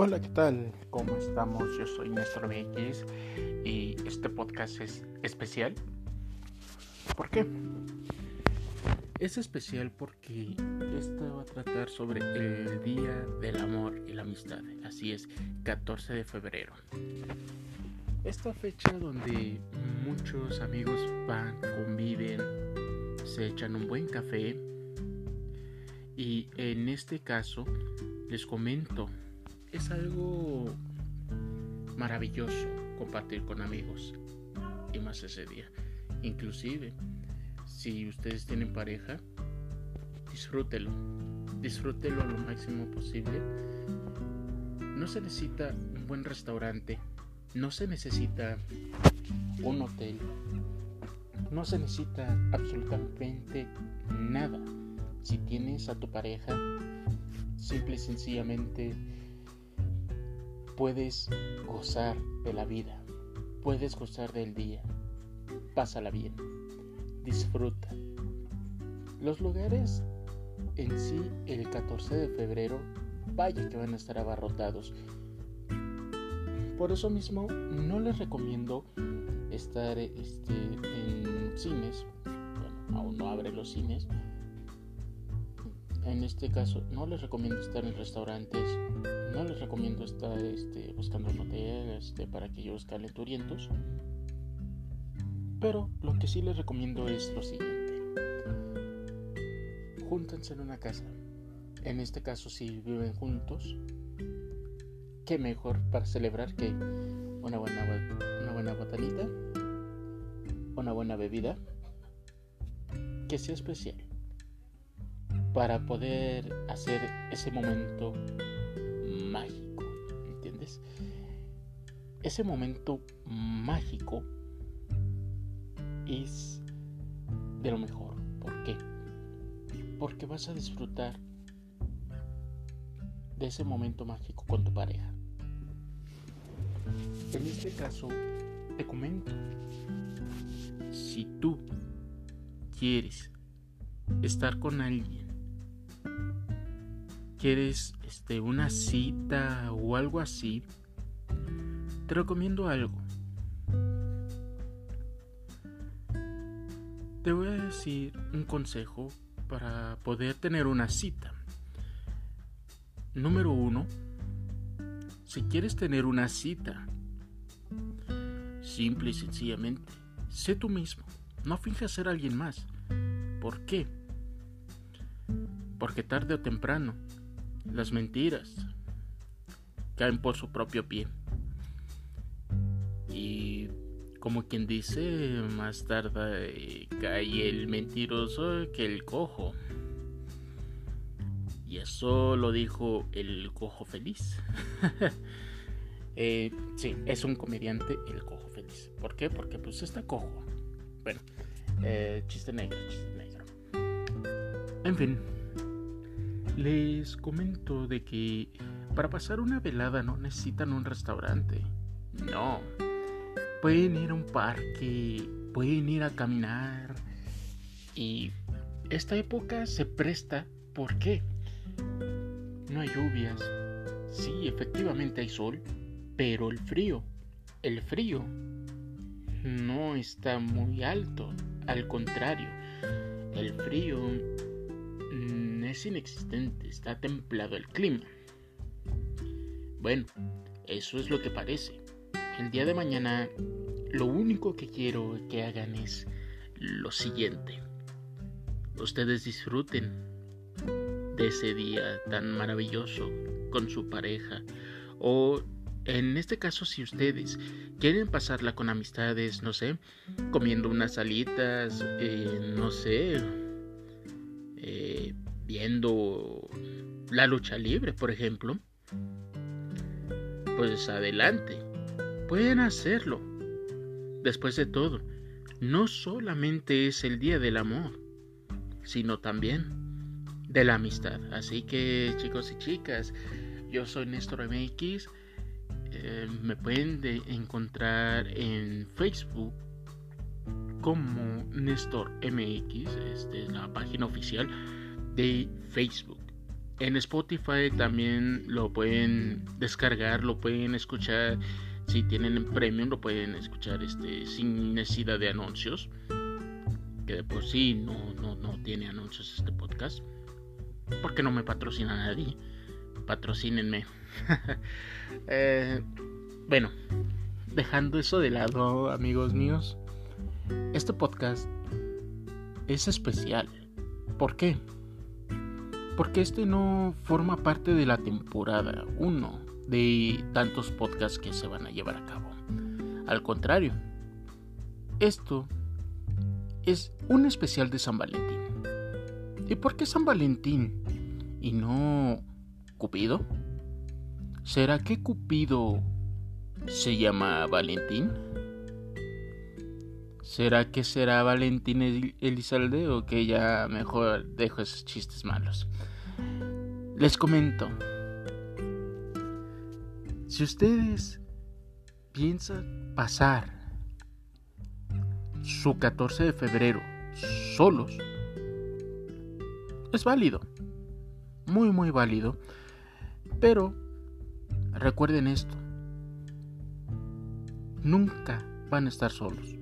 Hola, ¿qué tal? ¿Cómo estamos? Yo soy Néstor MX y este podcast es especial. ¿Por qué? Es especial porque esto va a tratar sobre el Día del Amor y la Amistad. Así es, 14 de febrero. Esta fecha donde muchos amigos van, conviven, se echan un buen café. Y en este caso, les comento es algo maravilloso compartir con amigos y más ese día. Inclusive, si ustedes tienen pareja, disfrútelo, disfrútelo lo máximo posible. No se necesita un buen restaurante, no se necesita un hotel, no se necesita absolutamente nada. Si tienes a tu pareja, simple y sencillamente puedes gozar de la vida, puedes gozar del día. Pásala bien, disfruta. Los lugares en sí el 14 de febrero, vaya que van a estar abarrotados. Por eso mismo no les recomiendo estar este, en cines, bueno, aún no abre los cines. En este caso no les recomiendo estar en restaurantes no les recomiendo estar este, buscando un hotel este, para que ellos calenturientos. Pero lo que sí les recomiendo es lo siguiente. Júntense en una casa. En este caso si viven juntos, qué mejor para celebrar que una buena, una buena botanita, una buena bebida, que sea especial, para poder hacer ese momento mágico, ¿entiendes? Ese momento mágico es de lo mejor. ¿Por qué? Porque vas a disfrutar de ese momento mágico con tu pareja. En este caso, te comento, si tú quieres estar con alguien quieres este, una cita o algo así, te recomiendo algo. Te voy a decir un consejo para poder tener una cita. Número uno, si quieres tener una cita, simple y sencillamente, sé tú mismo, no finjas ser alguien más. ¿Por qué? Porque tarde o temprano las mentiras caen por su propio pie. Y como quien dice, más tarde cae el mentiroso que el cojo. Y eso lo dijo el cojo feliz. eh, sí, es un comediante el cojo feliz. ¿Por qué? Porque pues está cojo. Bueno, eh, chiste negro, chiste negro. En fin les comento de que para pasar una velada no necesitan un restaurante. No. Pueden ir a un parque, pueden ir a caminar. Y esta época se presta. ¿Por qué? No hay lluvias. Sí, efectivamente hay sol, pero el frío, el frío no está muy alto. Al contrario, el frío es inexistente, está templado el clima. Bueno, eso es lo que parece. El día de mañana lo único que quiero que hagan es lo siguiente. Ustedes disfruten de ese día tan maravilloso con su pareja o en este caso si ustedes quieren pasarla con amistades, no sé, comiendo unas salitas, eh, no sé, eh, viendo la lucha libre, por ejemplo, pues adelante, pueden hacerlo. Después de todo, no solamente es el día del amor, sino también de la amistad. Así que chicos y chicas, yo soy Néstor MX. Eh, me pueden encontrar en Facebook como Néstor MX, esta es la página oficial de Facebook. En Spotify también lo pueden descargar, lo pueden escuchar. Si tienen premium, lo pueden escuchar este, sin necesidad de anuncios. Que de por sí no, no, no tiene anuncios este podcast. Porque no me patrocina nadie. Patrocínenme. Eh, bueno, dejando eso de lado, amigos míos. Este podcast es especial. ¿Por qué? Porque este no forma parte de la temporada 1 de tantos podcasts que se van a llevar a cabo. Al contrario, esto es un especial de San Valentín. ¿Y por qué San Valentín y no Cupido? ¿Será que Cupido se llama Valentín? ¿Será que será Valentín Elizalde o que ya mejor dejo esos chistes malos? Les comento. Si ustedes piensan pasar su 14 de febrero solos, es válido. Muy, muy válido. Pero recuerden esto. Nunca van a estar solos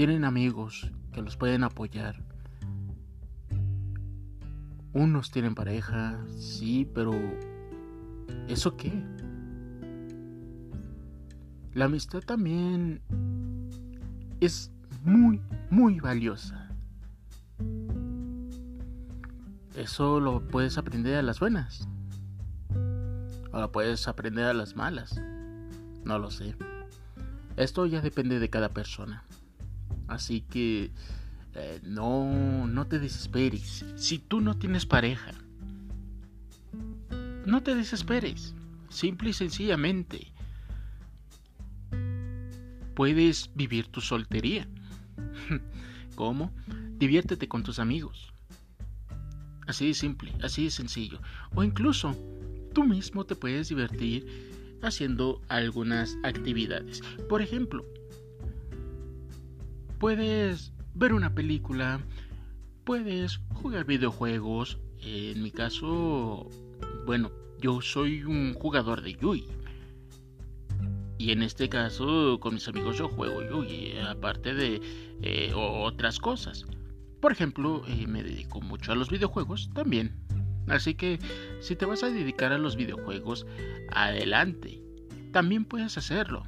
tienen amigos que los pueden apoyar. Unos tienen pareja, sí, pero ¿eso qué? La amistad también es muy, muy valiosa. Eso lo puedes aprender a las buenas. O lo puedes aprender a las malas. No lo sé. Esto ya depende de cada persona. Así que eh, no, no te desesperes. Si tú no tienes pareja, no te desesperes. Simple y sencillamente. Puedes vivir tu soltería. ¿Cómo? Diviértete con tus amigos. Así de simple, así de sencillo. O incluso tú mismo te puedes divertir haciendo algunas actividades. Por ejemplo, Puedes ver una película, puedes jugar videojuegos. En mi caso, bueno, yo soy un jugador de Yui. Y en este caso, con mis amigos yo juego Yui, aparte de eh, otras cosas. Por ejemplo, eh, me dedico mucho a los videojuegos también. Así que si te vas a dedicar a los videojuegos, adelante. También puedes hacerlo.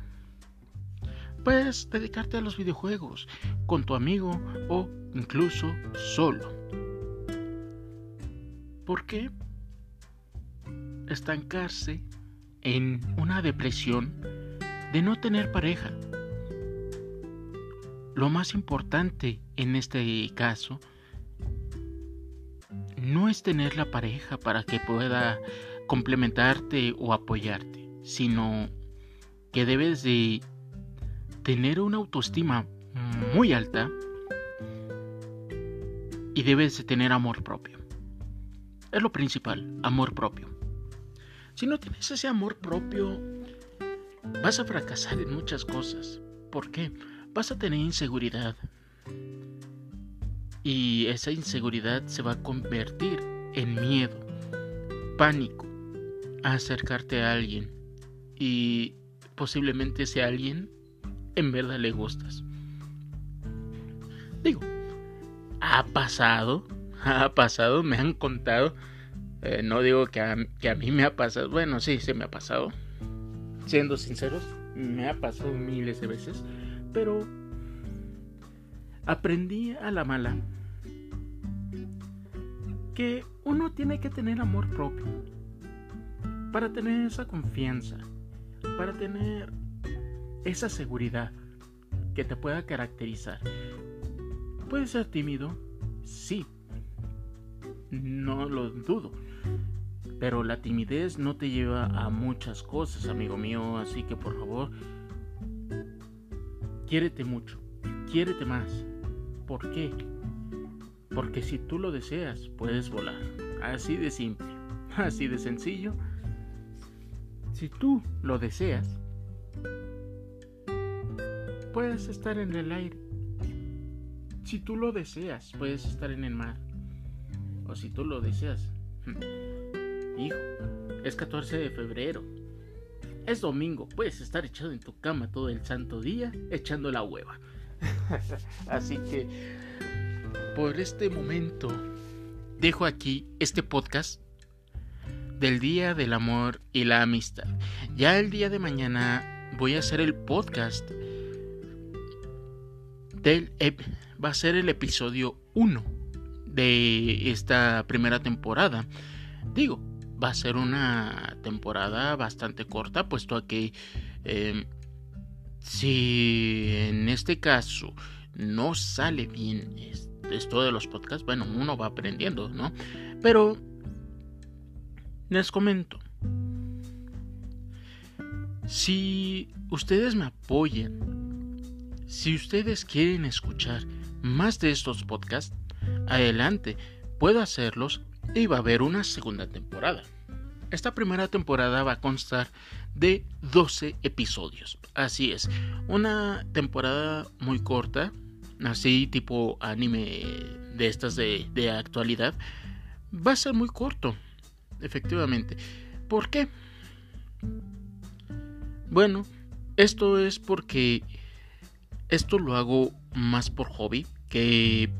Puedes dedicarte a los videojuegos con tu amigo o incluso solo. ¿Por qué estancarse en una depresión de no tener pareja? Lo más importante en este caso no es tener la pareja para que pueda complementarte o apoyarte, sino que debes de tener una autoestima muy alta y debes de tener amor propio. Es lo principal, amor propio. Si no tienes ese amor propio, vas a fracasar en muchas cosas. ¿Por qué? Vas a tener inseguridad. Y esa inseguridad se va a convertir en miedo, pánico, a acercarte a alguien. Y posiblemente ese alguien en verdad le gustas. Digo, ha pasado, ha pasado, me han contado. Eh, no digo que a, que a mí me ha pasado, bueno, sí, se me ha pasado. Siendo sinceros, me ha pasado miles de veces, pero aprendí a la mala que uno tiene que tener amor propio para tener esa confianza, para tener esa seguridad que te pueda caracterizar. ¿Puedes ser tímido? Sí. No lo dudo. Pero la timidez no te lleva a muchas cosas, amigo mío. Así que por favor, quiérete mucho. Quiérete más. ¿Por qué? Porque si tú lo deseas, puedes volar. Así de simple. Así de sencillo. Si tú lo deseas, puedes estar en el aire. Si tú lo deseas, puedes estar en el mar. O si tú lo deseas, mijo. Es 14 de febrero. Es domingo, puedes estar echado en tu cama todo el santo día echando la hueva. Así que por este momento dejo aquí este podcast del Día del Amor y la Amistad. Ya el día de mañana voy a hacer el podcast va a ser el episodio 1 de esta primera temporada. Digo, va a ser una temporada bastante corta, puesto que em, si en este caso no sale bien esto de los podcasts, bueno, uno va aprendiendo, ¿no? Pero les comento, si ustedes me apoyan, si ustedes quieren escuchar más de estos podcasts, adelante, puedo hacerlos y va a haber una segunda temporada. Esta primera temporada va a constar de 12 episodios. Así es, una temporada muy corta, así tipo anime de estas de, de actualidad. Va a ser muy corto, efectivamente. ¿Por qué? Bueno, esto es porque esto lo hago más por hobby que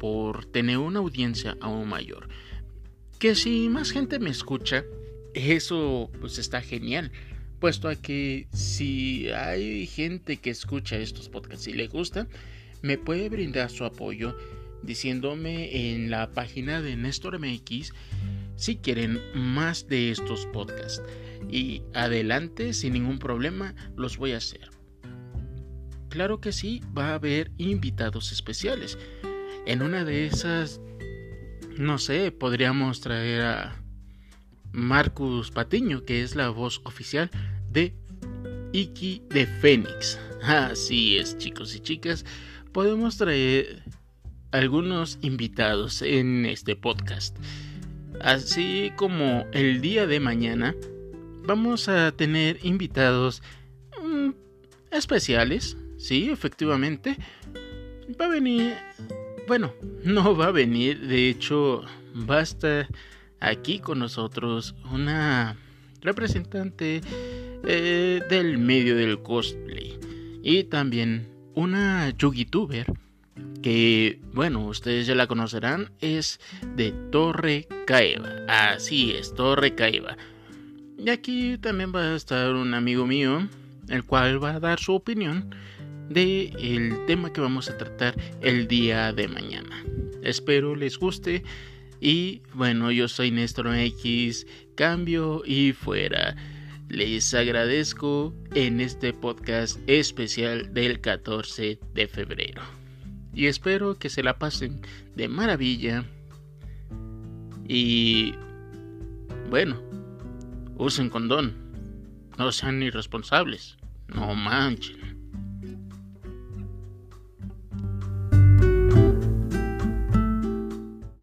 por tener una audiencia aún mayor. Que si más gente me escucha, eso pues está genial. Puesto a que si hay gente que escucha estos podcasts y le gusta, me puede brindar su apoyo diciéndome en la página de Néstor MX si quieren más de estos podcasts. Y adelante, sin ningún problema, los voy a hacer. Claro que sí, va a haber invitados especiales. En una de esas, no sé, podríamos traer a Marcus Patiño, que es la voz oficial de Iki de Fénix. Así es, chicos y chicas, podemos traer algunos invitados en este podcast. Así como el día de mañana vamos a tener invitados mm, especiales, sí, efectivamente. Va a venir bueno, no va a venir, de hecho va a estar aquí con nosotros una representante eh, del medio del cosplay y también una YouTuber que, bueno, ustedes ya la conocerán, es de Torre Caeva. Así es, Torre Caeva. Y aquí también va a estar un amigo mío, el cual va a dar su opinión de el tema que vamos a tratar el día de mañana. Espero les guste y bueno, yo soy Néstor X, cambio y fuera. Les agradezco en este podcast especial del 14 de febrero. Y espero que se la pasen de maravilla. Y bueno, usen condón. No sean irresponsables. No manchen.